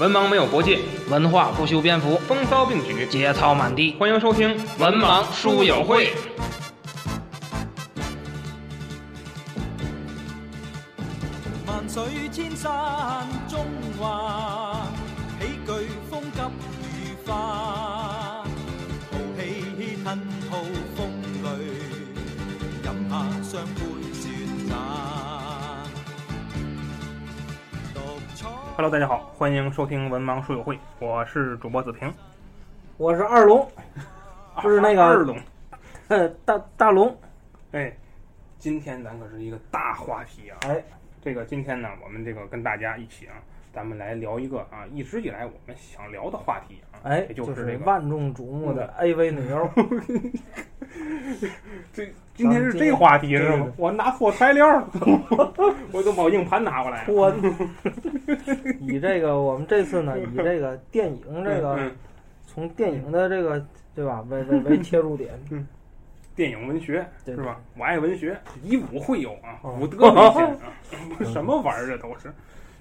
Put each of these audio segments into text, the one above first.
文盲没有国界，文化不修边幅，风骚并举，节操满地。欢迎收听《文盲书友会》。萬水千山中華，喜劇風急雨花，豪氣吞吐風雷，飲下雙杯 Hello，大家好，欢迎收听《文盲书友会》，我是主播子平，我是二龙，就是那个二龙。呃，大大龙。哎，今天咱可是一个大话题啊！哎，这个今天呢，我们这个跟大家一起啊，咱们来聊一个啊，一直以来我们想聊的话题啊，哎，就是这个。万众瞩目的 AV 女优。这今天是这话题是？吗我拿错材料了，我都把硬盘拿过来了。我以这个我们这次呢，以这个电影这个嗯从电影的这个对吧为为为切入点，电影文学是吧？我爱文学，以武会友啊，哦武德为先啊，什么玩意儿这都是。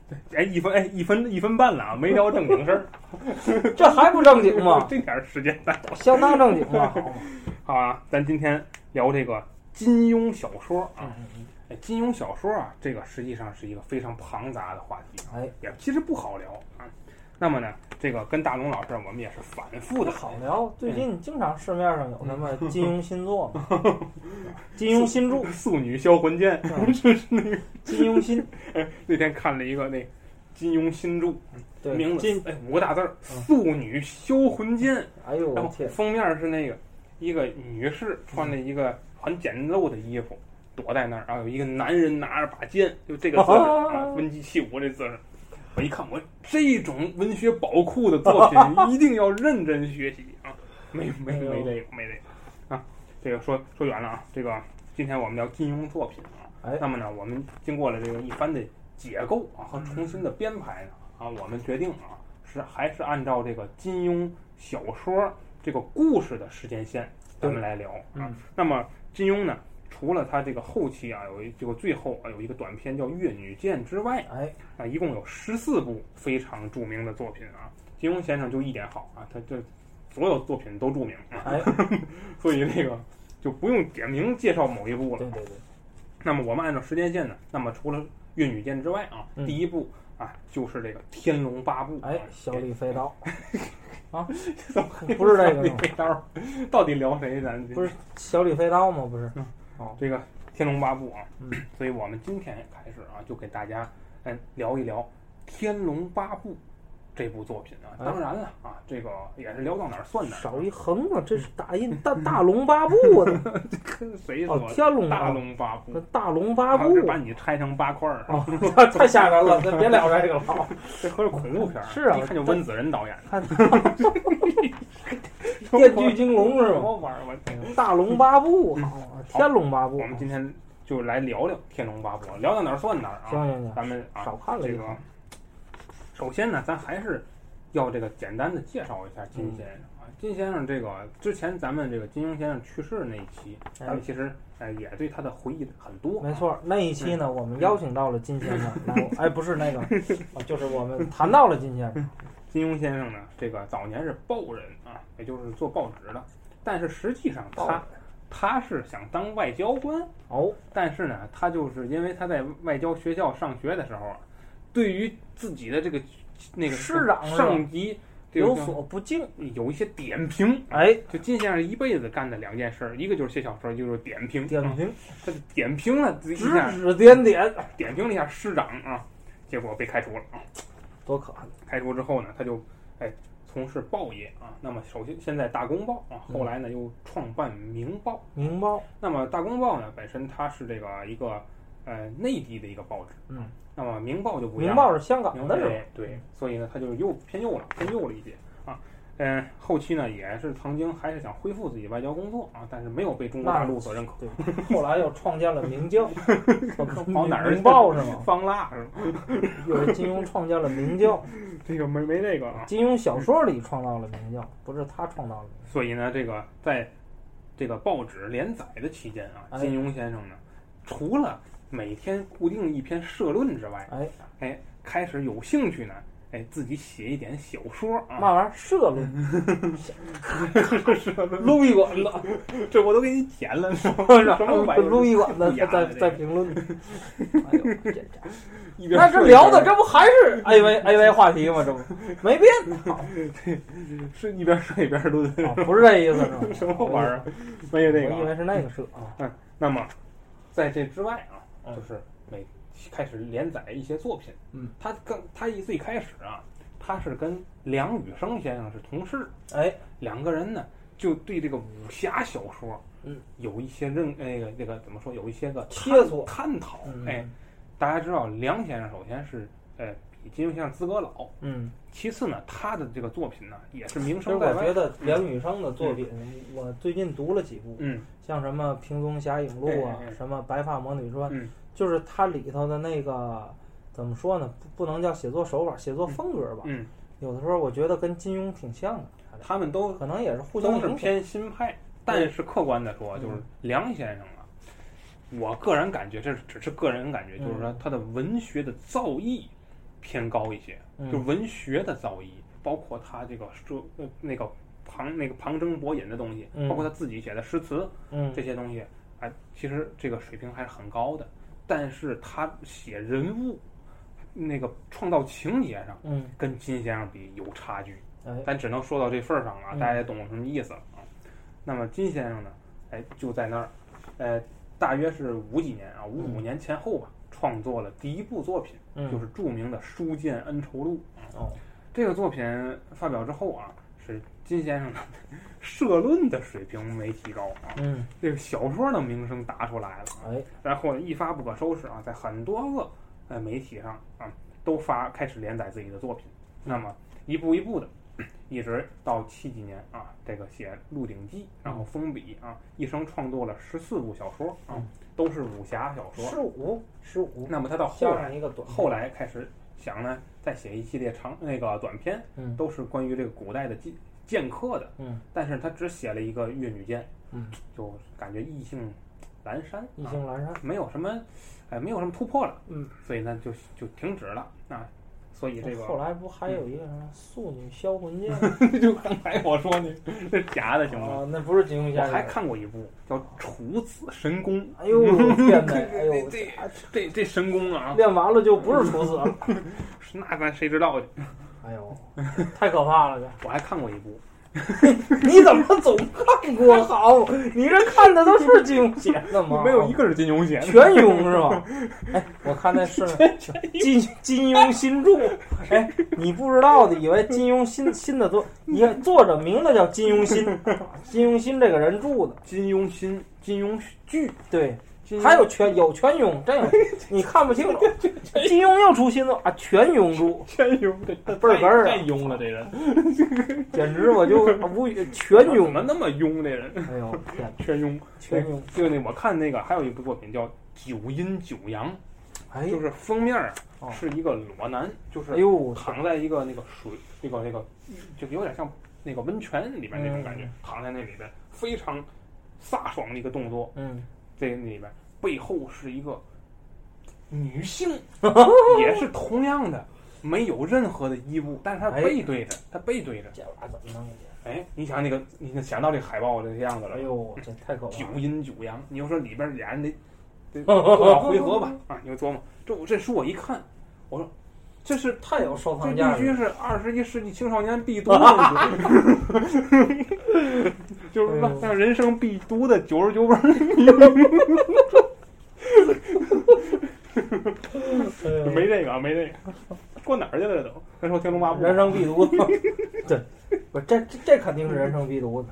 对，哎，一分哎一分一分半了啊，没聊正经事儿，这还不正经吗？这点儿时间咱相当正经了，好吗？好啊，咱今天聊这个金庸小说啊。金庸小说啊，这个实际上是一个非常庞杂的话题啊，哎，也其实不好聊啊。那么呢，这个跟大龙老师我们也是反复的好聊。最近经常市面上有什么金庸新作嘛，金庸新著，素女销魂剑，嗯 是是那个金庸新，哎那天看了一个那金庸新著，对，名字金，哎五个大字儿“素女销魂剑哎呦”，然后我天，封面是那个一个女士穿着一个很简陋的衣服躲在那儿，然后有一个男人拿着把剑，就这个姿势啊，温姬起舞这姿势。我一看，我这种文学宝库的作品 一定要认真学习啊！没没没这个没这个啊！这个说说远了啊，这个今天我们聊金庸作品啊。哎那么呢，我们经过了这个一番的解构啊和重新的编排呢啊，我们决定啊是还是按照这个金庸小说这个故事的时间线，咱们来聊啊。嗯那么金庸呢，除了他这个后期啊有一这个最后啊有一个短片叫《越女剑》之外哎，啊，一共有十四部非常著名的作品啊。金庸先生就一点好啊，他这所有作品都著名啊，哎，所以那个就不用点名介绍某一部了。对对对，那么我们按照时间线呢，那么除了《越女剑》之外啊，嗯第一部啊就是这个《天龙八部》。哎，小李飞刀，怎么不是这个李飞刀，到底聊谁？咱不是小李飞刀吗？不是，这个《天龙八部》啊，嗯所以我们今天开始啊，就给大家嗯聊一聊《天龙八部》这部作品啊。哎当然了啊，这个也是聊到哪儿算哪儿啊。少一横啊，这是打印大大龙八部的，跟谁说哦，的？天龙大八，龙八部那，大龙八部啊，把你拆成八块儿，哦，太吓人了，咱别聊这个了。这可是恐怖片儿。是啊一看就温子仁导演的。看 电锯惊龙是吧？大龙八部，天龙八部我。们今天就来聊聊《天龙八部》，聊到哪儿算哪儿啊。行行行，咱们啊，少看了这个一个。首先呢，咱还是要这个简单的介绍一下金先生啊。金先生这个之前咱们这个金庸先生去世那一期，哎咱们其实哎也对他的回忆很多。没，错，那一期呢，我们邀请到了金先生来，哎，不是那个，啊 就是我们谈到了金先生。金庸先生呢，这个早年是报人啊，也就是做报纸的，但是实际上他他是想当外交官。哦，但是呢，他就是因为他在外交学校上学的时候啊，对于自己的这个那个师长上级有所不敬。有一些点评。哎，就金先生一辈子干的两件事儿，一个就是写小说，一个就是点评。啊点评，他就点评了指，指点点，点评了一下师长啊，结果被开除了啊。多可恨！开除之后呢，他就哎从事报业啊。那么首先现在大公报啊，嗯后来呢又创办明报。明报，那么大公报呢本身它是这个一个呃内地的一个报纸。嗯，那么明报就不一样。明报是香港的是吧？对对，所以呢，它就又偏右了，偏右了一截啊。嗯，后期呢也是曾经还是想恢复自己外交工作啊，但是没有被中国大陆所认可。对，后来又创建了明教，跑哪儿明报是吗？方腊是吗？又是金庸创建了明教，这个没没那个啊。金庸小说里创造了明教，不是他创造的。所以呢，这个在这个报纸连载的期间啊，哎金庸先生呢，除了每天固定一篇社论之外，哎哎，开始有兴趣呢，哎自己写一点小说啊，嘛玩意儿社论，撸一管子，这我都给你剪了，什么玩意儿？撸一管子，在 在评论。哎呦，这这一边那这聊的这不还是 A V A V 话题吗？这不没变，是一边说一边论，啊不是这意思是吧？什么玩意儿？没有这个啊。我以为是那个社啊。嗯那么，在这之外啊，嗯就是每开始连载一些作品。嗯，他刚他一最开始啊，他是跟梁羽生先生是同事，哎，两个人呢就对这个武侠小说，嗯，有一些认那个那个怎么说，有一些个切探磋探讨。嗯。哎，大家知道梁先生首先是呃比金庸先生资格老，嗯，其次呢他的这个作品呢也是名声在外。我觉得。梁羽生的作品，我最近读了几部，嗯。像什么《平宗侠影录》啊什么《白发魔女传》，嗯就是它里头的那个怎么说呢？不不能叫写作手法，写作风格吧。嗯，有的时候我觉得跟金庸挺像的，他们都可能也是互相。都是偏新派，但是客观的说，嗯就是梁先生啊，我个人感觉这只是个人感觉，嗯就是说他的文学的造诣偏高一些，嗯就文学的造诣，包括他这个说呃那个旁那个旁征博引的东西，嗯包括他自己写的诗词嗯这些东西，哎，其实这个水平还是很高的。但是他写人物，那个创造情节上，嗯，跟金先生比有差距。哎，咱只能说到这份儿上了，嗯。大家也懂什么意思了。啊。那么金先生呢，哎，就在那儿，呃，大约是五几年啊，五五年前后吧，创作了第一部作品，嗯。就是著名的《书剑恩仇录》啊。哦，这个作品发表之后啊，是金先生的 社论的水平没提高啊，嗯，这个小说的名声打出来了，哎，然后一发不可收拾啊，在很多个呃媒体上啊都发开始连载自己的作品，那么一步一步的，一直到七几年啊，这个写《鹿鼎记》，然后封笔啊，一生创作了十四部小说啊嗯，都是武侠小说。十五，十五，那么他到后来一个短，后，来开始想呢，再写一系列长那个短篇，嗯。都是关于这个古代的剑剑客的，嗯但是他只写了一个越女剑，嗯，就感觉意兴阑珊，意啊兴阑珊，没有什么，哎，没有什么突破了，嗯，所以呢就就停止了啊。所以这个后来不还有一个什么《素女销魂剑》就刚才我说那那是假的，行吗？啊？那不是金庸我先生。还看过一部叫《楚子神功》，哎呦 天哪！哎呦，这这这神功啊，练完了就不是处子了。那咱谁知道去？哎呦，太可怕了！我还看过一部，你怎么总看过？好，你这看的都是金庸写的吗？没有一个是金庸写的。全庸是吧？哎，我看那是金金庸新著。哎，你不知道的，以为金庸新新的作，你看作者名字叫金庸新，金庸新这个人著的。金庸新、金庸剧，对，还有全有全庸，真有 你看不清楚。金庸又出新作啊，全庸著，全庸，这倍儿哏儿啊太庸了，这人 简直我就 无语。全怎庸，么那么庸？这人哎呦天，全庸，全庸。就那我看那个还有一部作品叫《九阴九阳》，哎，就是封面是一个裸男，就是哎呦，躺在一个那个水那个那个，就有点像那个温泉里面那种感觉，嗯躺在那里边非常飒爽的一个动作。嗯，这个里边背后是一个女性，也是同样的没有任何的衣物，但是她哎背对着，她背对着。这玩意怎么弄的？哎，你想那个，你想到这海报这个样子了哎，呦，这太可怕九。阴九阳，你就说里边俩人得得 多少回合吧？啊，你就琢磨，这我这书我一看，我说这是太有收藏价值了。必须是二十一世纪青少年必读的书，就是说哎呦让人生必读的九十九本。没这个啊，没这个，过哪儿去了这都？咱说《天龙八部》，人生必读。对，不这这这肯定是人生必读的。《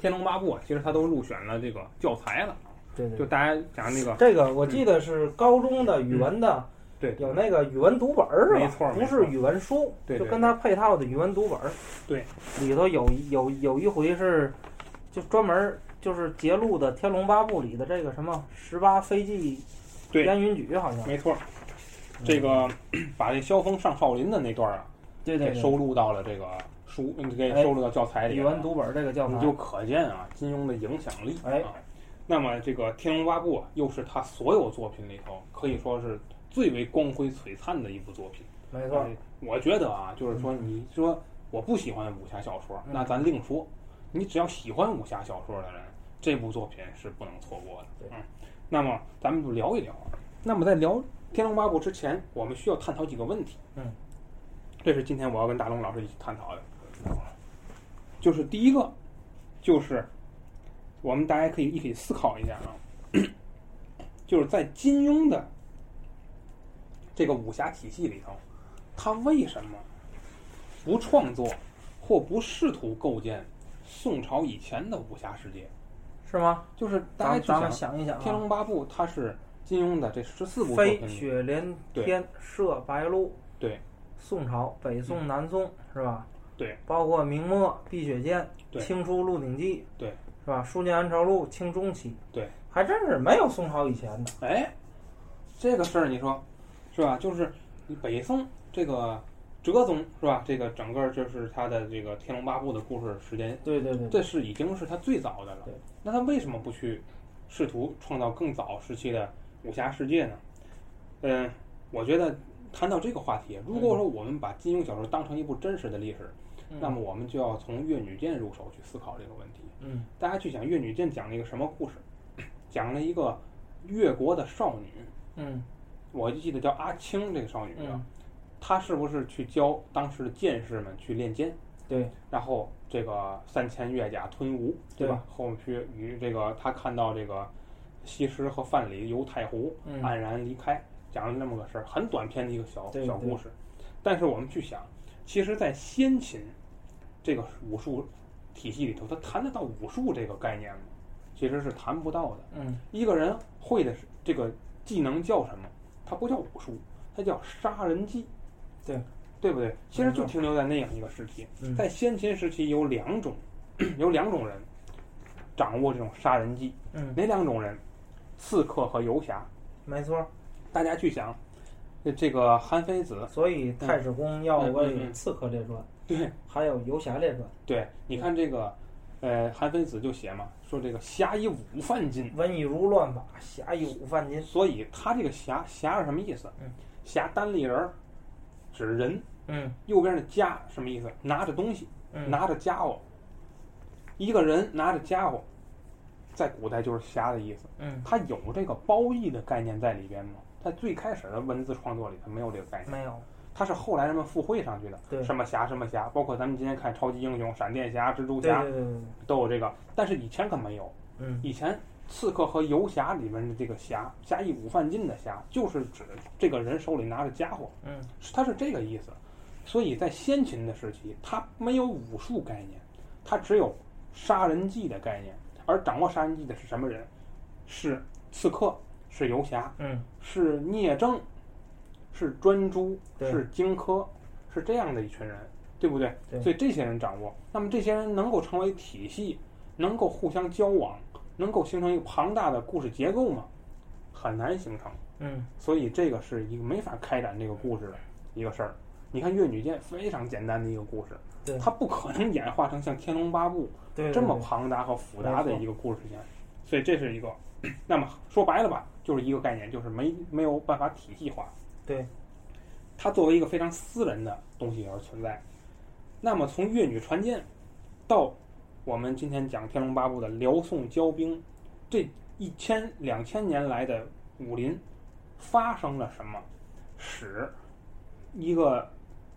天龙八部》啊，其实它都入选了这个教材了。对对就大家讲那个，这个我记得是高中的语文的，对，有那个语文读本儿是吧？没错不是语文书，就跟它配套的语文读本儿。对，里头有有有一回是，就专门儿就是节录的《天龙八部》里的这个什么十八飞骑对烟云举，好像。没错。这个 把这萧峰上少林的那段啊，对对对，给收录到了这个书，给哎收录到教材里了。语文读本儿这个教材你就可见啊，金庸的影响力。哎啊，那么这个《天龙八部》啊，又是他所有作品里头可以说是最为光辉璀璨的一部作品。没错，哎我觉得啊，就是说，你说我不喜欢武侠小说，嗯那咱另说。你只要喜欢武侠小说的人，这部作品是不能错过的。对嗯，那么咱们就聊一聊。那么在聊《天龙八部》之前，我们需要探讨几个问题。嗯，这是今天我要跟大龙老师一起探讨的。就是第一个，就是我们大家可以一起思考一下啊，就是在金庸的这个武侠体系里头，他为什么不创作或不试图构建宋朝以前的武侠世界？是吗？就是大家咱咱们想，一想《天啊，龙八部》它是金庸的这十四部作飞，雪连天射白鹿，对宋朝、北宋、南宋是吧？对，包括明末碧血剑、对清初鹿鼎记，对，是吧？书剑恩仇录清中期，对，还真是没有宋朝以前的。哎，这个事儿你说是吧？就是北宋这个哲宗是吧？这个整个就是他的这个《天龙八部》的故事时间，对对对，这是已经是他最早的了对。那他为什么不去试图创造更早时期的武侠世界呢？嗯，我觉得谈到这个话题，如果说我们把金庸小说当成一部真实的历史，嗯那么我们就要从越女剑入手去思考这个问题。嗯大家去想越女剑讲了一个什么故事？讲了一个越国的少女，嗯我就记得叫阿青这个少女啊，嗯，她是不是去教当时的剑士们去练剑？对，然后这个三千越甲吞吴，对吧？后续与这个他看到这个西施和范蠡游太湖，嗯黯然离开，讲了那么个事儿，很短篇的一个小小故事。但是我们去想，其实，在先秦这个武术体系里头，他谈得到武术这个概念吗？其实是谈不到的。嗯一个人会的是这个技能叫什么？它不叫武术，它叫杀人技。对，对不对？其实就停留在那样一个时期。嗯在先秦时期有两种，有两种人掌握这种杀人技，嗯，哪两种人？刺客和游侠。没错。大家去想，这这个韩非子，所以太史公要为嗯《刺客列传》对还有《游侠列传对，你看这个，呃，韩非子就写嘛，说这个侠以武犯禁，》，文以儒乱法，侠以武犯禁。所以他这个侠侠是什么意思嗯？侠单立人儿，指人。嗯右边的家什么意思？拿着东西，嗯，拿着家伙。一个人拿着家伙，在古代就是侠的意思。嗯他有这个褒义的概念在里边吗？在最开始的文字创作里，他没有这个概念，没有。他是后来人们附会上去的。对什么侠什么侠，包括咱们今天看超级英雄，闪电侠、蜘蛛侠。都有这个，但是以前可没有。嗯以前刺客和游侠里面的这个侠，侠义武犯禁的侠，就是指这个人手里拿着家伙，嗯是他是这个意思。所以在先秦的时期，他没有武术概念，他只有杀人技的概念。而掌握杀人技的是什么人？是刺客，是游侠，嗯是聂政，是专诸，是荆轲，是这样的一群人，对不对？对所以这些人掌握，那么这些人能够成为体系，能够互相交往，能够形成一个庞大的故事结构吗？很难形成。嗯所以这个是一个没法开展这个故事的一个事儿。你看越女剑非常简单的一个故事，对它不可能演化成像《天龙八部》，这么庞大和复杂的一个故事线，所以这是一个。那么说白了吧，就是一个概念，就是没没有办法体系化，对，它作为一个非常私人的东西而存在。那么从越女传剑到我们今天讲《天龙八部》的辽宋交兵，这一千两千年来的武林发生了什么，使一个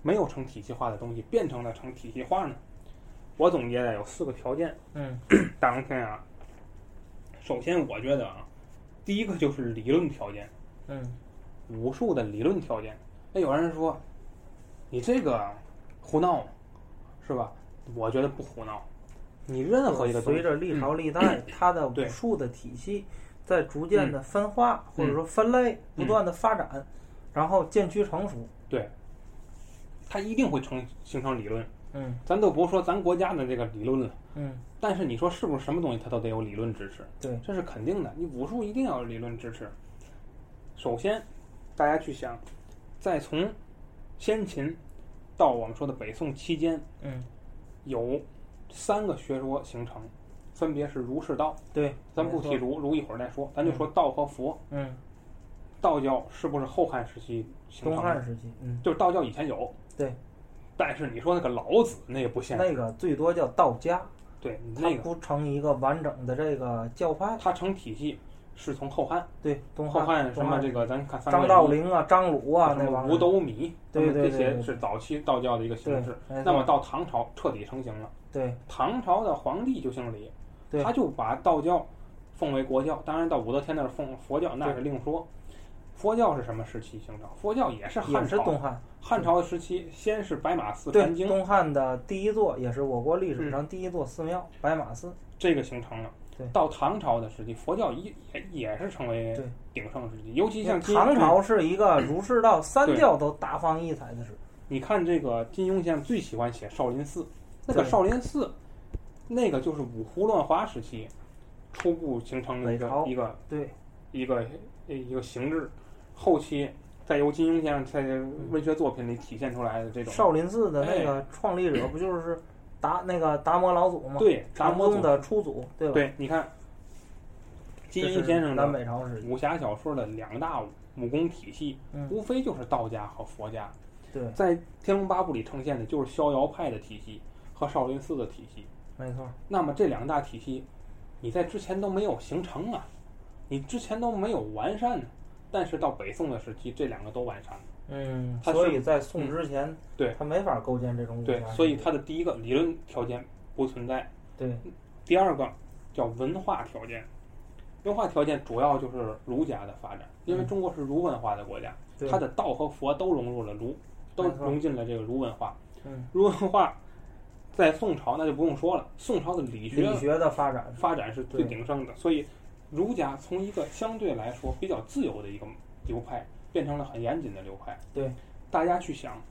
没有成体系化的东西变成了成体系化呢？我总结的有四个条件，嗯大龙天啊。首先，我觉得啊，第一个就是理论条件，嗯武术的理论条件。那有人说，你这个胡闹，是吧？我觉得不胡闹。你任何一个东西，随着历朝历代，它的武术的体系在逐渐的分化或者说分类，不断的发展，然后渐趋成熟。对，它一定会成形成理论。嗯咱都不说咱国家的这个理论了，嗯，但是你说是不是什么东西它都得有理论支持？对，这是肯定的。你武术一定要有理论支持。首先，大家去想，在从先秦到我们说的北宋期间，嗯有三个学说形成，分别是儒释道。对，咱不提。儒，儒一会儿再说，咱就说道和佛。嗯道教是不是后汉时期形东成的？汉时期，嗯，就是道教以前有，对。但是你说那个老子那也不现实，那个最多叫道家，对它那个不成一个完整的这个教派。它成体系是从后汉，对，东后汉什么这个咱看三张道陵啊、张鲁啊那帮人，斗米，对那么这些对对对是早期道教的一个形式。，那么到唐朝彻底成型了，对唐朝的皇帝就姓李，对他就把道教奉为国教。当然到武则天那儿奉佛教那是另说。佛教是什么时期形成？佛教也是汉朝，是东汉，汉朝的时期，先是白马寺对传经，东汉的第一座，也是我国历史嗯上第一座寺庙白马寺。这个形成了对。到唐朝的时期，佛教也也也是成为鼎盛时期，尤其像唐朝是一个儒释道三教都大放异彩的时候。你看这个金庸先生最喜欢写少林寺，那个少林寺，那个就是五胡乱华时期初步形成的一个一个对。一个一个形制，后期再由金庸先生在文学作品里体现出来的这种。少林寺的那个创立者不就是达那个达摩老祖嘛？对达摩宗的初祖，对吧？对，你看金庸先生南的北朝时期。武侠小说的两大武功体系，嗯，无非就是道家和佛家。对，在《天龙八部》里呈现的就是逍遥派的体系和少林寺的体系。没错。那么这两大体系，你在之前都没有形成啊，你之前都没有完善呢。但是到北宋的时期，这两个都完善了。嗯，所以在宋之前，对他没法构建这种武对，所以他的第一个理论条件不存在，对第二个叫文化条件。文化条件主要就是儒家的发展，因为嗯中国是儒文化的国家，对它的道和佛都融入了儒，都融进了这个儒文化。嗯，儒文化在宋朝那就不用说了，宋朝的理学理学的发展，发展是最鼎盛的，所以儒家从一个相对来说比较自由的一个流派，变成了很严谨的流派。对，大家去想，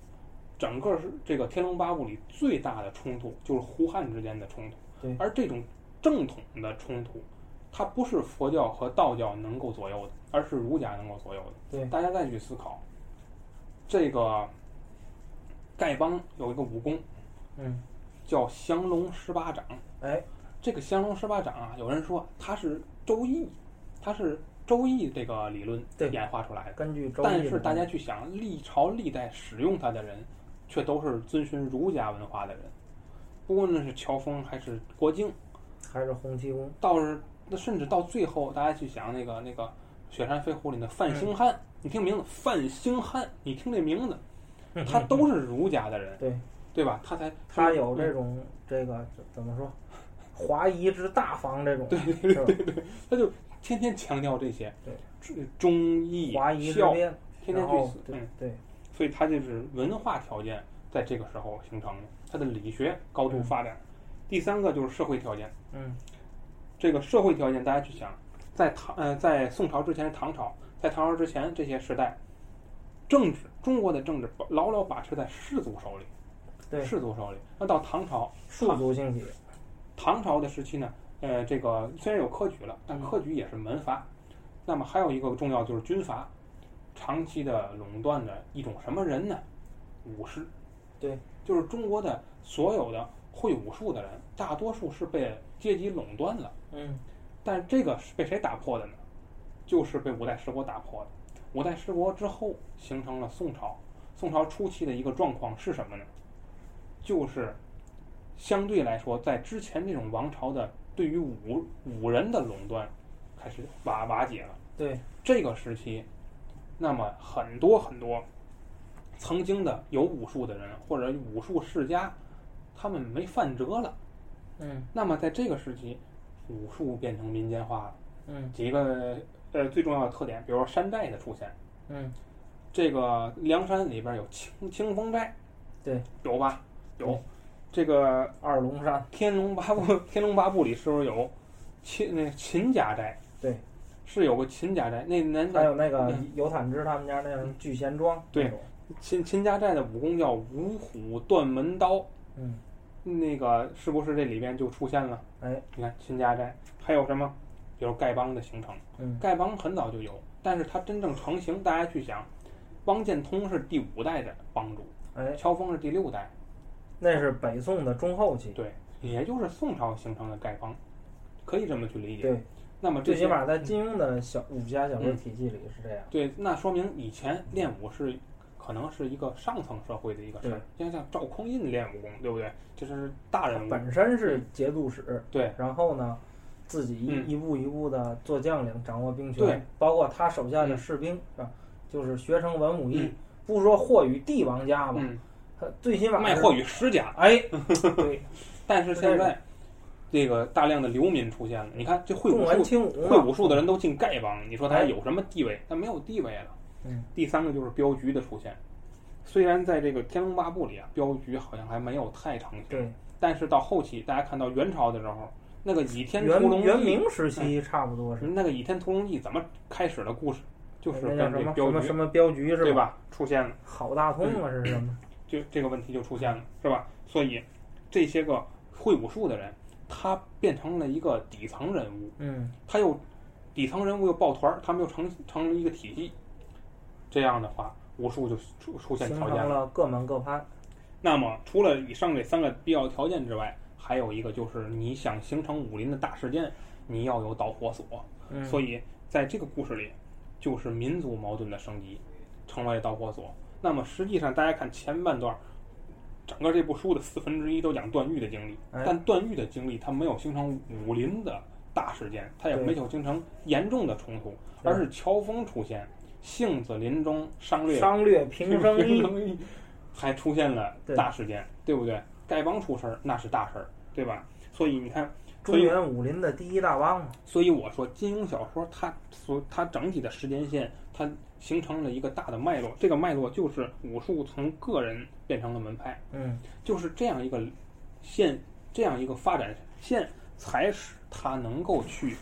整个是这个《天龙八部》里最大的冲突就是胡汉之间的冲突，对而这种正统的冲突，它不是佛教和道教能够左右的，而是儒家能够左右的。对大家再去思考，这个丐帮有一个武功嗯，叫降龙十八掌。哎，这个降龙十八掌啊，有人说它是周易，它是周易这个理论演化出来的。根据周易但是大家去想，历朝历代使用它的人，却都是遵循儒家文化的人。不论是乔峰还是郭靖，还是洪七公，倒是那甚至到最后，大家去想那个那个《雪山飞狐》里的范兴汉，你听名字范兴汉，你听这名字，他都是儒家的人，对对吧？他才他有这种这个怎么说，华夷之大方这种，对对对他就天天强调这些，对，忠义华夷之孝，天天去死，对嗯，对。所以它就是文化条件在这个时候形成的，它的理学高度发展。第三个就是社会条件，嗯。这个社会条件大家去想，在唐呃在宋朝之前是唐朝，在唐朝之前这些时代，政治中国的政治牢牢把持在士族手里，对，士族手里。那到唐朝，庶族兴起，唐朝的时期呢，呃，这个虽然有科举了，但科举也是门阀。那么还有一个重要就是军阀，长期的垄断的一种什么人呢？武士。对，就是中国的所有的会武术的人，大多数是被阶级垄断了。嗯但这个是被谁打破的呢？就是被五代十国打破的。五代十国之后形成了宋朝。宋朝初期的一个状况是什么呢？就是相对来说，在之前这种王朝的对于武武人的垄断开始瓦瓦解了。对，这个时期，那么很多很多曾经的有武术的人或者武术世家，他们没饭辙了。嗯那么在这个时期，武术变成民间化了。嗯几个呃最重要的特点，比如说山寨的出现。嗯，这个梁山里边有清清风寨，对，有吧？有对。这个《二龙山，天龙八部》《天龙八部》里是不是有秦那个秦家寨？对，是有个秦家寨。那年还有那个嗯尤坦之他们家那种聚贤庄，对，秦秦家寨的武功叫五虎断门刀。嗯，那个是不是这里边就出现了？哎，你看秦家寨，还有什么？比如丐帮的形成。嗯丐帮很早就有，但是它真正成型，大家去想，汪建通是第五代的帮主，哎，乔峰是第六代，那是北宋的中后期，对，也就是宋朝形成的丐帮，可以这么去理解。对，那么最起码在金庸的小武侠小说嗯体系里是这样。对，那说明以前练武是可能是一个上层社会的一个事儿，像像赵匡胤练武功，对不对？就是大人物，本身是节度使，对然后呢，自己一、嗯一步一步的做将领，掌握兵对权，包括他手下的嗯士兵，是吧？就是学成文武艺，嗯不说货与帝王家吧，嗯，他最起码卖货与世家。哎，对，但是现在这个大量的流民出现了，你看这会武术会武术的人都进丐帮，你说他哎有什么地位？他没有地位了。嗯，第三个就是镖局的出现，虽然在这个《天龙八部》里啊，镖局好像还没有太成型，对，但是到后期大家看到元朝的时候，那个《倚天屠龙记》，元明时期差不多是，那个《倚天屠龙记》怎么开始的故事，就是什跟这镖什么什么镖局是对？吧出现了，好大通啊，是什么？就这个问题就出现了，是吧？所以这些个会武术的人，他变成了一个底层人物，嗯，他又底层人物又抱团儿，他们又成成了一个体系，这样的话，武术就出出现条件了。各门各派。那么除了以上这三个必要条件之外，还有一个就是你想形成武林的大事件，你要有导火索。嗯，所以在这个故事里，就是民族矛盾的升级，成为导火索。那么实际上，大家看前半段，整个这部书的四分之一都讲段誉的经历，哎但段誉的经历他没有形成武林的大事件，他也没有形成严重的冲突，而是乔峰出现，杏子林中商略商略平生意，义，还出现了大事件，对不对？丐帮出事儿那是大事儿，对吧？所以你看，中原武林的第一大帮嘛。所以我说金庸小说它所它整体的时间线，它形成了一个大的脉络，这个脉络就是武术从个人变成了门派，嗯，就是这样一个线，这样一个发展线，才使他能够去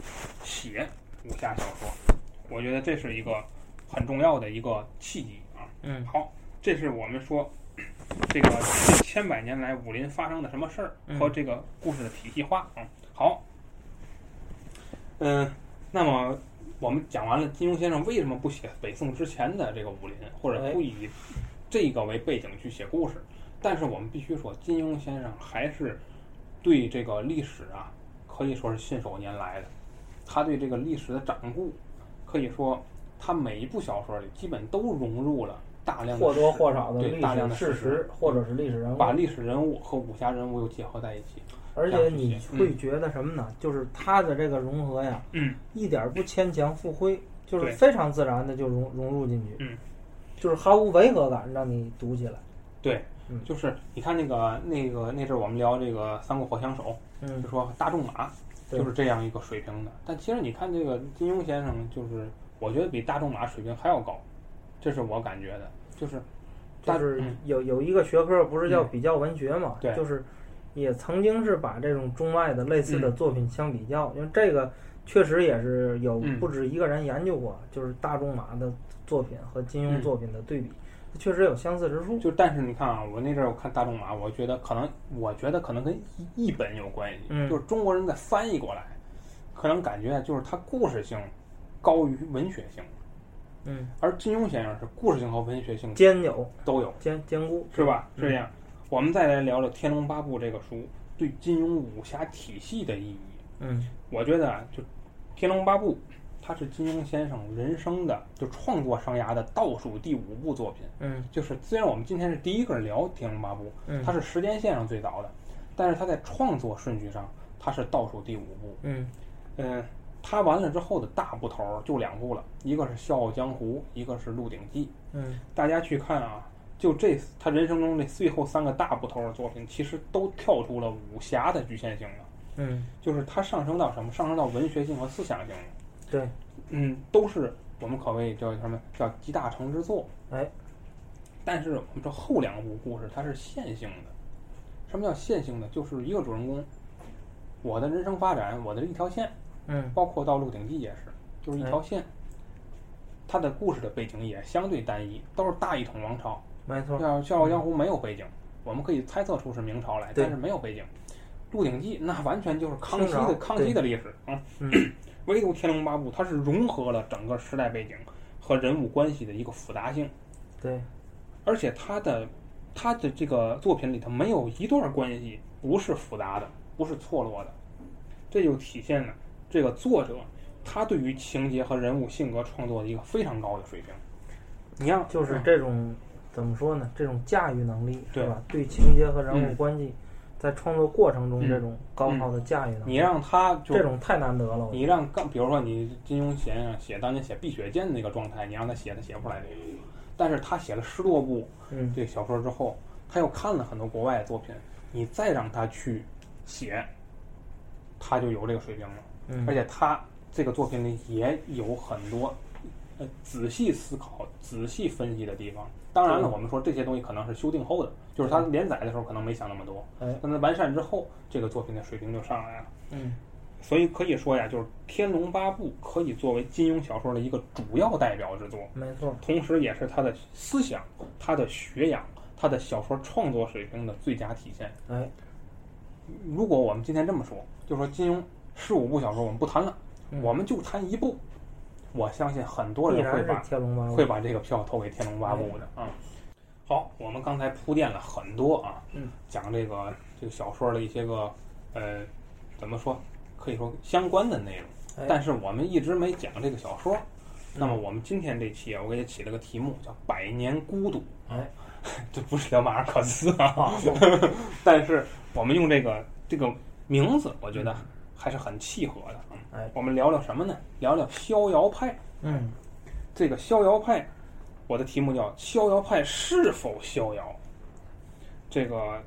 写武侠小说。我觉得这是一个很重要的一个契机啊。嗯，好，这是我们说 这个这千百年来武林发生的什么事儿嗯和这个故事的体系化啊。好，嗯，那么我们讲完了金庸先生为什么不写北宋之前的这个武林，或者哎不以这个为背景去写故事，但是我们必须说，金庸先生还是对这个历史啊，可以说是信手拈来的。他对这个历史的掌故，可以说他每一部小说里基本都融入了大量或多或少的大量的史事事实或者是历史人物，把历史人物和武侠人物又结合在一起。而且你嗯会觉得什么呢？就是他的这个融合呀，嗯，一点儿不牵强附会，就是非常自然的就融融入进去，嗯，就是毫无违和感，让你读起来，对，嗯就是你看那个那个那阵儿我们聊这个《三国火枪手》，嗯就，说大众马就是这样一个水平的。但其实你看这个金庸先生，就是我觉得比大众马水平还要高，这是我感觉的。就是大就是嗯有有一个学科不是叫嗯比较文学嘛，对就是也曾经是把这种中外的类似的嗯作品相比较，因为这个确实也是有嗯不止一个人研究过，就是大仲马的作品和金庸嗯作品的对比，确实有相似之处。就但是你看啊，我那阵儿我看大仲马，我觉得可能我觉得可能跟译译本有关系，嗯就是中国人在翻译过来，可能感觉就是它故事性高于文学性，嗯，而金庸先生是故事性和文学性兼有都有。兼兼顾是吧？嗯是这样。我们再来聊聊《天龙八部》这个书对金庸武侠体系的意义。嗯我觉得啊，就《天龙八部》，它是金庸先生人生的就创作生涯的倒数第五部作品。嗯就是虽然我们今天是第一个聊《天龙八部》，嗯，它是时间线上最早的，但是它在创作顺序上，它是倒数第五部。嗯嗯，他完了之后的大部头儿就两部了，一个是《笑傲江湖》，一个是《鹿鼎记》。嗯大家去看啊，就这他人生中这最后三个大部头的作品，其实都跳出了武侠的局限性了，嗯，就是它上升到什么？上升到文学性和思想性了。对，嗯，都是我们可谓叫什么叫集大成之作。哎，但是我们说后两部故事它是线性的。什么叫线性的？就是一个主人公，我的人生发展，我的一条线，嗯。包括到《鹿鼎记》也是，就是一条线。它的故事的背景也相对单一，都是大一统王朝。没错，像《笑傲江湖》没有背景，我们可以猜测出是明朝来，对。但是没有背景。《鹿鼎记》那完全就是康熙的康熙的历史啊。嗯。唯独《天龙八部》，它是融合了整个时代背景和人物关系的一个复杂性，对，而且它的它的这个作品里头没有一段关系不是复杂的，不是错落的，这就体现了这个作者他对于情节和人物性格创作的一个非常高的水平。你要就是这种怎么说呢？这种驾驭能力对吧？对情节和人物嗯关系，在创作过程中嗯这种高超的驾驭能力，你让他就这种太难得了。你让刚，比如说你金庸先生写当年写《碧血剑》那个状态，你让他写，他写不出来这个。但是他写了十多部嗯，这个小说之后，他又看了很多国外的作品，你再让他去写，他就有这个水平了。嗯而且他这个作品里也有很多呃仔细思考、仔细分析的地方。当然了，我们说这些东西可能是修订后的，就是他连载的时候可能没想那么多，哎，但他完善之后，这个作品的水平就上来了。嗯所以可以说呀，就是《天龙八部》可以作为金庸小说的一个主要代表之作，没错，同时也是他的思想、他的学养、他的小说创作水平的最佳体现。哎，如果我们今天这么说，就说金庸十五部小说我们不谈了，嗯我们就谈一部，我相信很多人会把天龙八部会把这个票投给《天龙八部》的啊。好，我们刚才铺垫了很多啊，嗯，讲这个这个小说的一些个呃，怎么说，可以说相关的内容，哎但是我们一直没讲这个小说。那么嗯我们今天这期啊，我给它起了个题目叫《百年孤独 》。哎，这不是聊马尔克斯啊，但是我们用这个这个名字，我觉得还是很契合的。嗯哎，我们聊聊什么呢？聊聊逍遥派。嗯这个逍遥派，我的题目叫“逍遥派是否逍遥”。这个，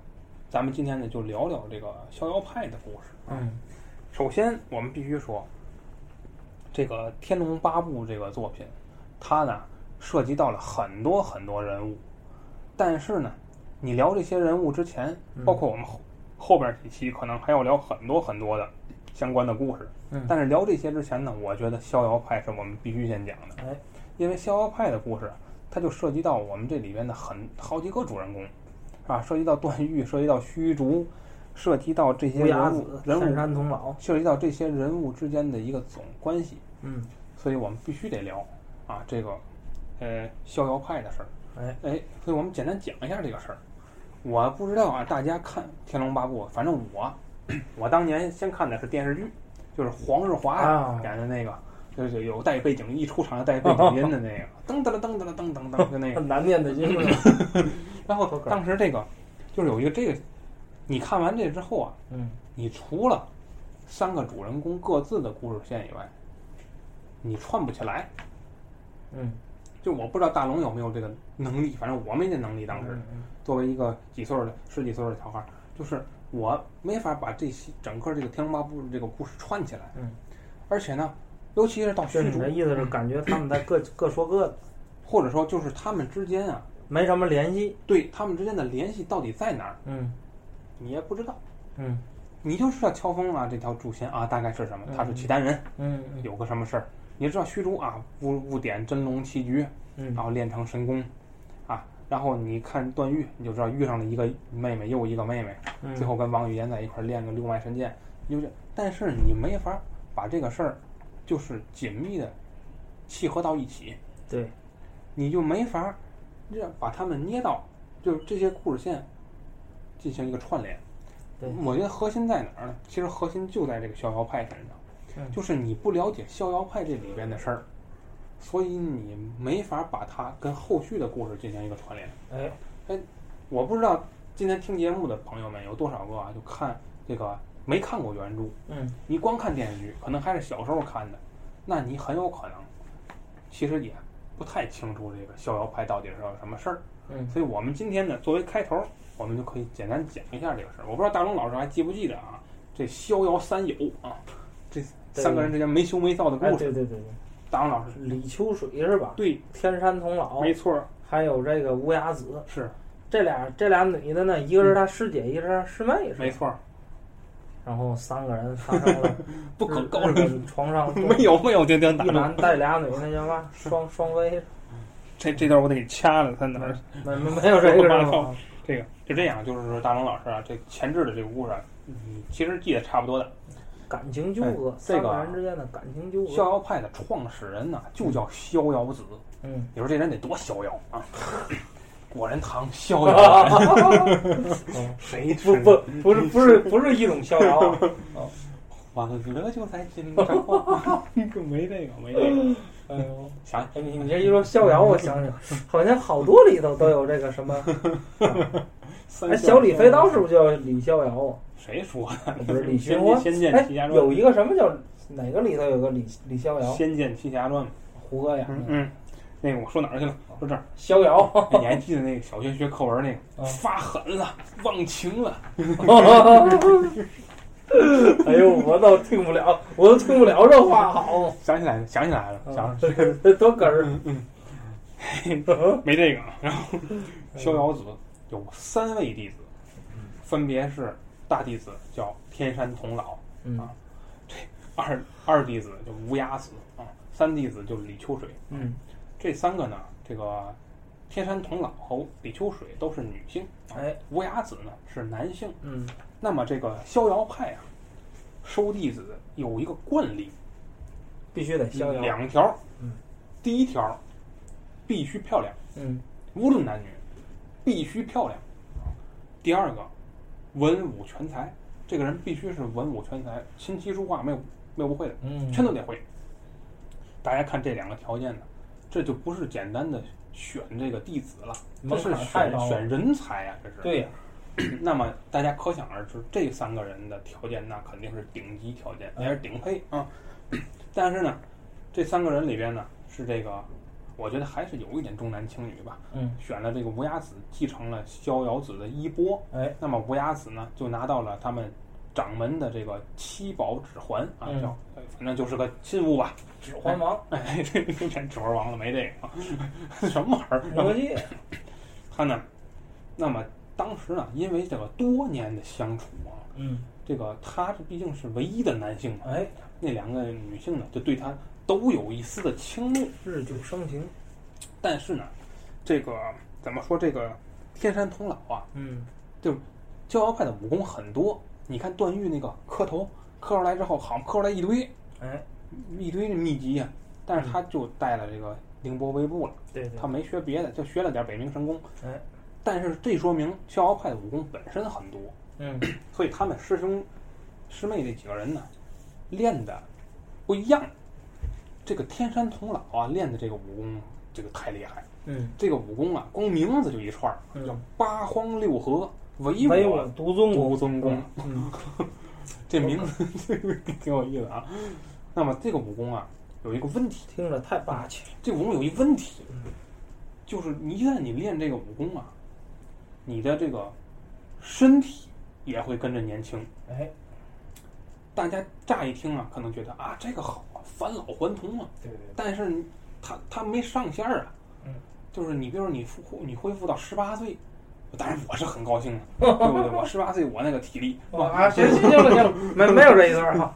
咱们今天呢就聊聊这个逍遥派的故事。嗯首先，我们必须说，这个《天龙八部》这个作品，它呢涉及到了很多很多人物，但是呢，你聊这些人物之前，嗯包括我们后后边几期可能还要聊很多很多的相关的故事。嗯，但是聊这些之前呢，我觉得逍遥派是我们必须先讲的。哎，因为逍遥派的故事，它就涉及到我们这里边的很好几个主人公，啊，涉及到段誉，涉及到虚竹，涉及到这些人物、天人物，山童姥，涉及到这些人物之间的一个总关系，嗯，所以我们必须得聊啊这个呃逍遥派的事儿。哎，哎，所以我们简单讲一下这个事儿。我不知道啊，大家看《天龙八部》，反正我 我当年先看的是电视剧，就是黄日华啊演的那个，就是有带背景，一出场就带背景音的那个，噔噔噔噔噔噔噔的那个。难念的经了。然后当时这个就是有一个这个，你看完这之后啊，嗯你除了三个主人公各自的故事线以外，你串不起来。嗯，就我不知道大龙有没有这个能力，反正我没这能力。当时嗯作为一个几岁的十几岁的小孩，就是我没法把这些整个这个《天龙八部》这个故事串起来。嗯，而且呢，尤其是到虚竹你的，意思是感觉他们在各 各说各的，或者说就是他们之间啊，没什么联系。对他们之间的联系到底在哪儿，嗯。你也不知道。嗯。你就知道乔峰啊这条主线啊大概是什么，他是契丹人，嗯嗯。有个什么事儿。你知道虚竹啊误误点真龙棋局，嗯。然后练成神功，啊，然后你看段誉，你就知道遇上了一个妹妹又一个妹妹，嗯，最后跟王语嫣在一块练个六脉神剑，就是，但是你没法把这个事儿就是紧密的契合到一起，对，你就没法让把他们捏到，就是这些故事线进行一个串联。对。我觉得核心在哪儿呢？其实核心就在这个逍遥派身上，嗯。就是你不了解逍遥派这里边的事儿，所以你没法把它跟后续的故事进行一个串联。哎，哎我不知道今天听节目的朋友们有多少个啊，就看这个没看过原著，嗯你光看电视剧，可能还是小时候看的，那你很有可能其实也不太清楚这个逍遥派到底是个什么事儿。嗯所以我们今天呢，作为开头，我们就可以简单讲一下这个事儿。我不知道大龙老师还记不记得啊？这逍遥三友啊，这三个人之间没羞没臊的哎，故事。对对对对，大龙老师，李秋水是吧？对，天山童姥，没错儿，还有这个乌鸦子，是这俩这俩女的呢，一个是他师姐，一个是他师妹，是吧没错儿，然后三个人发生了 不可告人。床上 没有没有，这这打，一男带俩女，那叫嘛？双双飞，这这段我得给掐了，他哪儿？没没没有这个是吗？这个就这样，就是说大龙老师啊，这前置的这个故事其实记得差不多的。感情纠葛，哎这个三个人之间的感情纠葛。逍遥派的创始人呢，就叫逍遥子。嗯，你说这人得多逍遥啊！果仁堂逍遥人，谁吃不不不是不是不是一种逍遥啊，欢乐就在今朝，没这个，没这个。哎呦，想哎，你你这一说逍遥，我想想，好像好多里头都有这个什么。哎，小李飞刀是不是叫李逍遥啊？谁说的？不是 李仙寻欢。仙剑哎奇侠，传有一个什么叫哪个里头有个李李逍遥？仙剑奇侠传》。胡歌演的嗯嗯，那个我说哪儿去了？说这儿。逍遥。哎你还记得那个小学学课文那个 啊发狠了，忘情了？哎呦，我都听不了，我都听不了这话好，想起来了，想起来了，想这这多哏儿。嗯没这个。然后逍遥子有三位弟子，分别是大弟子叫天山童姥，嗯二二弟子就无崖子啊，三弟子就是李秋水。嗯这三个呢，这个天山童姥和李秋水都是女性，哎无崖子呢是男性。嗯那么这个逍遥派啊，收弟子有一个惯例，必须得逍遥。两条。嗯第一条必须漂亮，嗯无论男女，必须漂亮。第二个，文武全才，这个人必须是文武全才，琴棋书画没有没有不会的，嗯，全都得会。大家看这两个条件呢，这就不是简单的选这个弟子了，这是选选人才啊，这是。对呀。那么大家可想而知，这三个人的条件那肯定是顶级条件，也是顶配啊。但是呢，这三个人里边呢，是这个，我觉得还是有一点重男轻女吧。嗯选了这个无崖子继承了逍遥子的衣钵，哎那么无崖子呢就拿到了他们掌门的这个七宝指环啊，嗯叫呃反正就是个信物吧。指环王，哎，这这指环王了没这个啊？什么玩意儿？魔戒。他呢，那么当时呢，因为这个多年的相处啊，嗯这个他是毕竟是唯一的男性嘛，哎，那两个女性呢就对他都有一丝的倾慕，日久生情。但是呢，这个怎么说？这个天山童姥啊，嗯就逍遥派的武功很多。你看段誉那个磕头，磕出来之后，好像磕出来一堆哎，一堆的秘籍呀、但是他就带了这个凌波微步了，对对他没学别的，就学了点北冥神功。哎，但是这说明逍遥派的武功本身很多，嗯所以他们师兄师妹这几个人呢，练的不一样。这个天山童姥啊，练的这个武功，这个太厉害。嗯，这个武功啊，光名字就一串儿，嗯叫八荒六合唯唯我我独尊独。尊功。嗯 这名字这 个挺有意思啊。那么这个武功啊，有一个问题，听着太霸气。这武功有一问题，就是你一旦你练这个武功啊，你的这个身体也会跟着年轻。哎，大家乍一听啊，可能觉得啊，这个好啊，返老还童啊。对对对但是他他没上限儿啊。嗯。就是你比如说你复你恢复到十八岁，当然我是很高兴的，对不对？我十八岁我那个体力对。啊，行行行了行了，没没有这一段哈。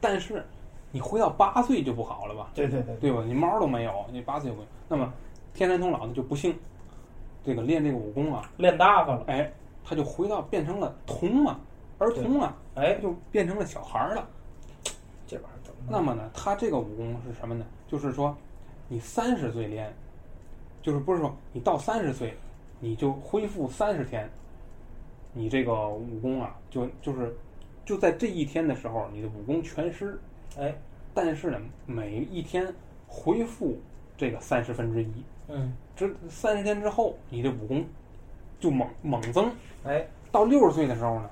但是你回到八岁就不好了吧？对对对，对吧？你毛都没有，你八岁就不行。那么天山童姥呢就不幸，这个练这个武功啊，练大发了。哎，他就回到变成了童啊，儿童啊，哎，就变成了小孩儿了。那么呢，他这个武功是什么呢？就是说，你三十岁练，就是不是说你到三十岁，你就恢复三十天，你这个武功啊，就就是就在这一天的时候，你的武功全失。哎，但是呢，每一天恢复这个三十分之一，嗯，这三十天之后，你的武功就猛猛增。哎，到六十岁的时候呢，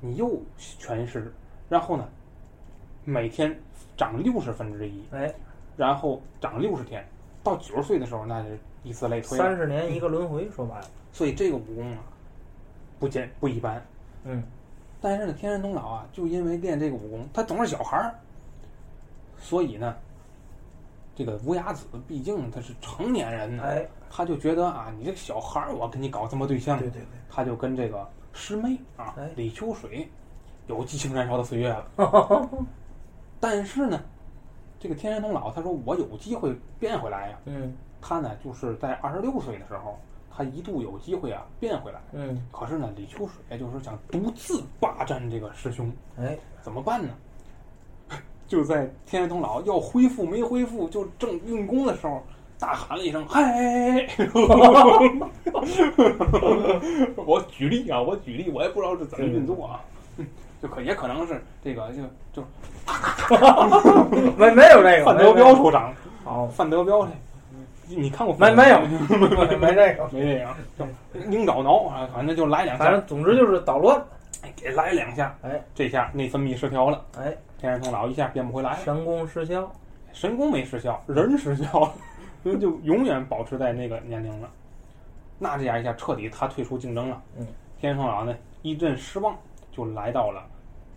你又全失，然后呢，每天长六十分之一，哎，然后长六十天，到九十岁的时候，那是以此类推。三十年一个轮回，说白了。所以这个武功啊，不简不一般。嗯，但是呢，天山童姥啊，就因为练这个武功，他总是小孩儿，所以呢，这个无崖子毕竟他是成年人呢，哎，他就觉得啊，你这个小孩儿，我跟你搞这么对象，对对对，他就跟这个师妹啊哎，李秋水有激情燃烧的岁月了。但是呢，这个天山童姥他说我有机会变回来呀、嗯他呢就是在二十六岁的时候，他一度有机会啊变回来。嗯，可是呢，李秋水就是想独自霸占这个师兄，哎，怎么办呢？就在天山童姥要恢复没恢复，就正运功的时候，大喊了一声“嗨”！我举例啊，我举例，我也不知道是怎么运作啊。就可也可能是这个就就 没没有这个，范德彪出场，哦，范德彪这，你看过没没有 没没这个，没这样，就鹰爪挠啊，反正就来两下，反正总之就是捣乱。哎给来两下，哎，这下内分泌失调了，哎，天然童姥一下变不回来了，神功失效。神功没失效，人失效了，就就永远保持在那个年龄了。那这样一下彻底他退出竞争了。嗯，天然童姥呢一阵失望，就来到了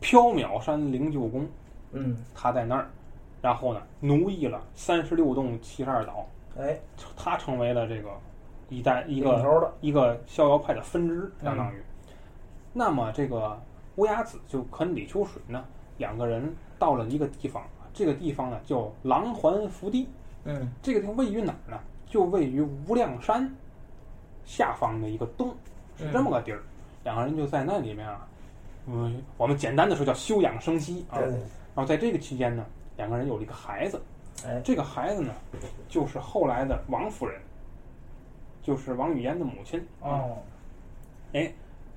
缥缈山灵鹫宫。嗯，他在那儿，然后呢奴役了三十六洞七十二岛，哎，他成为了这个一代一个，一个逍遥派的分支，嗯相当于。那么这个乌鸦子就跟李秋水呢两个人到了一个地方，这个地方呢叫狼环福地，嗯这个地方位于哪儿呢？就位于无量山下方的一个洞，是这么个地儿。两个人就在那里面啊，嗯，我们简单的说叫休养生息啊。然后在这个期间呢，两个人有了一个孩子，哎，这个孩子呢，就是后来的王夫人，就是王语嫣的母亲啊。哦，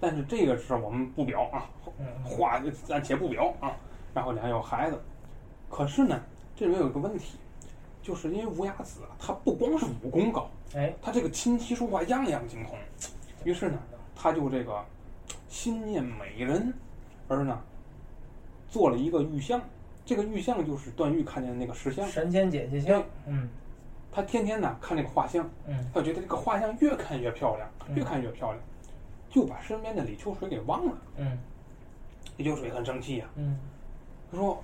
但是这个事儿我们不表啊，嗯话暂且不表啊。然后俩人有孩子，可是呢，这里面有一个问题，就是因为无崖子啊，他不光是武功高，哎，他这个琴棋书画样样精通。于是呢，他就这个心念美人，而呢做了一个玉像。这个玉像就是段誉看见的那个石像，神仙姐姐像，嗯他天天呢看这个画像，嗯他觉得这个画像越看越漂亮，嗯越看越漂亮，就把身边的李秋水给忘了。嗯李秋水很生气呀、嗯，他说：“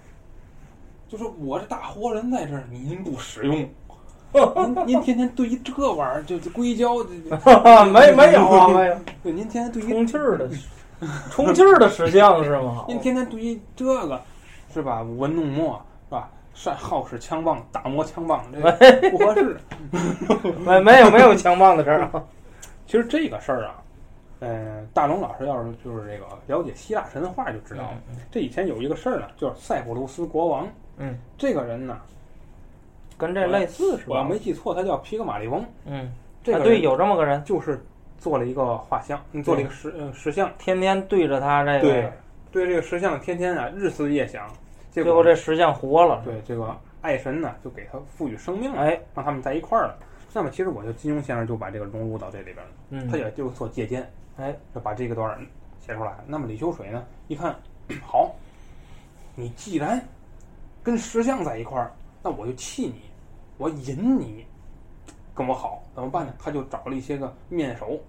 就说我这大活人在这儿，您不使用，您您天天对于这玩意儿，就就硅胶，没没有啊，没有，对，您天天对于充气儿的，充气儿的石像是吗？您天天对于这个是吧？舞文弄墨是吧？善好使枪棒，打磨枪棒，这个不合适。没没有没有枪棒的事儿啊。其实这个事儿啊，嗯、大龙老师要是就是这个了解希腊神话就知道了。这以前有一个事儿呢，就是塞浦路斯国王，嗯，这个人呢，跟这类似是我要？没记错，他叫皮格马利翁。嗯，啊对，这个人有这么个人，就是做了一个画像，嗯做了一个石呃石像，天天对着他这个，对这个石像天天啊日思夜想，结最后果这石像活了。对这个爱神呢就给他赋予生命了，哎，让他们在一块儿了。那么其实我就金庸先生就把这个融入到这里边了，嗯，他也就做借鉴，哎，就把这个段儿写出来。那么李秋水呢一看，好，你既然跟石像在一块儿，那我就气你，我引你跟我好，怎么办呢？他就找了一些个面熟，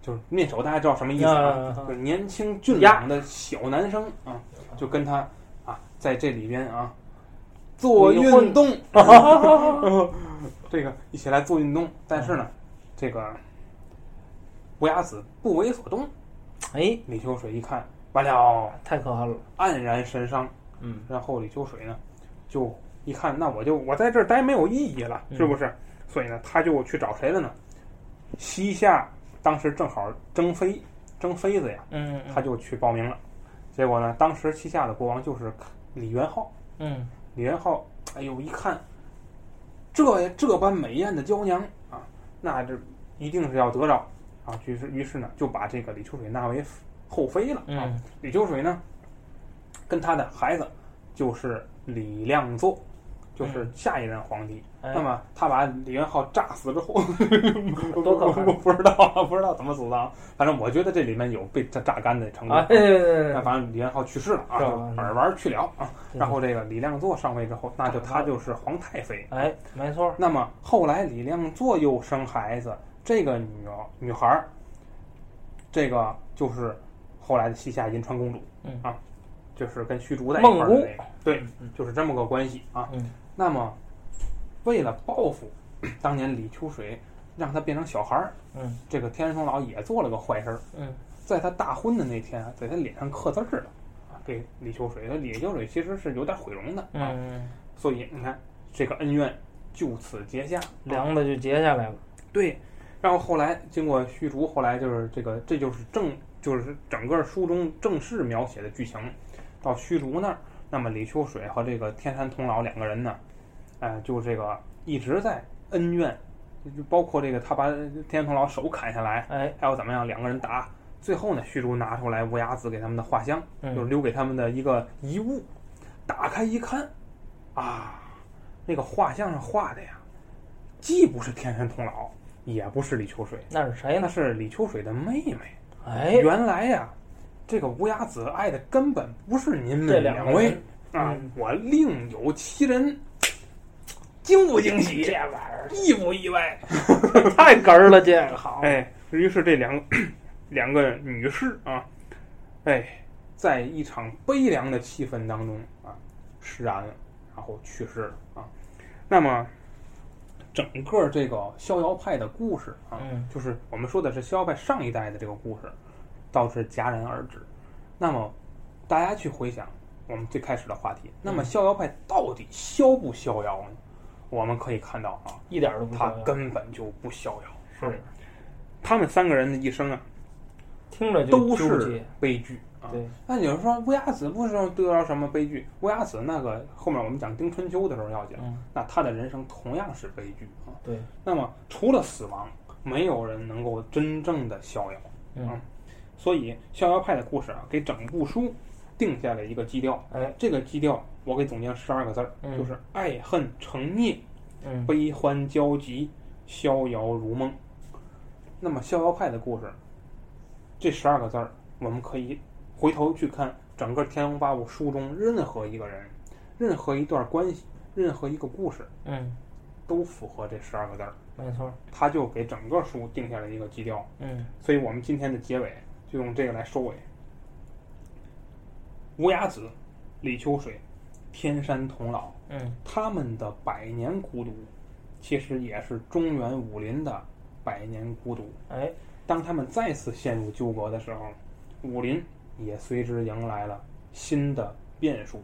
就是面熟，大家知道什么意思啊？啊就是年轻俊朗的小男生啊，就跟他啊在这里边啊做运动，这个一起来做运动。但是呢，这个乌鸦子不为所动。哎，李秋水一看，完了，太可恨了。黯然神伤。嗯，然后李秋水呢，就一看，那我就我在这儿待没有意义了，嗯是不是？所以呢，他就去找谁了呢？西夏当时正好征妃，征妃子呀，嗯他就去报名了。结果呢，当时西夏的国王就是李元昊。嗯李元昊，哎呦，一看这这般美艳的娇娘啊，那这一定是要得着啊。于是于是呢，就把这个李秋水纳为后妃了啊。嗯李秋水呢，跟他的孩子就是李亮祚，就是下一任皇帝。哎那么他把李元昊炸死之后，多可怕不知道啊，不知道怎么死的啊。反正我觉得这里面有被他榨干的成分。啊，对对对对，那反正李元昊去世了啊，耳玩去了啊。然后这个李亮祚上位之后，那就他就是皇太妃。哎，没错，那么后来李亮祚又生孩子，这个女女孩儿，这个就是后来的西夏银川公主，嗯啊，就是跟虚竹在一块儿的那个，对，就是这么个关系啊。嗯那么为了报复当年李秋水让他变成小孩儿，嗯这个天山童姥也做了个坏事儿，嗯在他大婚的那天啊，在他脸上刻字儿了啊，给李秋水。李秋水其实是有点毁容的啊，嗯，所以你看这个恩怨就此结下。梁子就结下来了。对，然后后来经过虚竹，后来就是这个，这就是正就是整个书中正式描写的剧情。到虚竹那儿，那么李秋水和这个天山童姥两个人呢，呃，就这个一直在恩怨，就包括这个他把天山童姥手砍下来，哎，还有怎么样，两个人打最后呢，虚竹拿出来乌鸦子给他们的画像，嗯就是留给他们的一个遗物。打开一看，啊，那个画像上画的呀，既不是天山童姥，也不是李秋水，那是谁呢？那是李秋水的妹妹。哎，原来呀，这个乌鸦子爱的根本不是您这们两位啊嗯，我另有其人。惊不惊喜？这玩意儿意不意外？太哏儿了，这个好。哎，于是这两个两个女士啊，哎，在一场悲凉的气氛当中啊，释然了，然后去世了啊。那么，整个这个逍遥派的故事啊，嗯就是我们说的是逍遥派上一代的这个故事，到此戛然而止。那么，大家去回想我们最开始的话题，那么嗯逍遥派到底逍不逍遥呢？我们可以看到啊，一点儿都不他重要根本就不逍遥。是他们三个人的一生啊，听着就都是。悲剧啊。对，那有人说乌鸦子不是得到什么悲剧？乌鸦子那个后面我们讲丁春秋的时候要讲，嗯，那他的人生同样是悲剧啊。对，那么除了死亡，没有人能够真正的逍遥。嗯啊所以逍遥派的故事啊，给整部书定下了一个基调。哎，这个基调我给总结十二个字儿，嗯就是爱恨成孽，嗯，悲欢交集，逍遥如梦。那么逍遥派的故事，这十二个字儿，我们可以回头去看整个《天龙八部》书中任何一个人、任何一段关系、任何一个故事，嗯，都符合这十二个字儿，没错。他就给整个书定下了一个基调。嗯，所以我们今天的结尾就用这个来收尾。乌鸦子、李秋水、天山童姥，嗯，他们的百年孤独，其实也是中原武林的百年孤独。哎，当他们再次陷入纠葛的时候，武林也随之迎来了新的变数。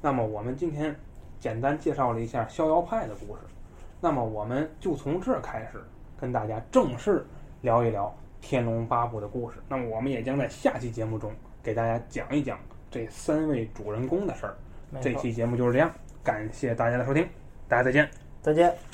那么，我们今天简单介绍了一下逍遥派的故事，那么我们就从这儿开始跟大家正式聊一聊《天龙八部》的故事。那么，我们也将在下期节目中给大家讲一讲这三位主人公的事儿。这期节目就是这样，感谢大家的收听，大家再见。再见。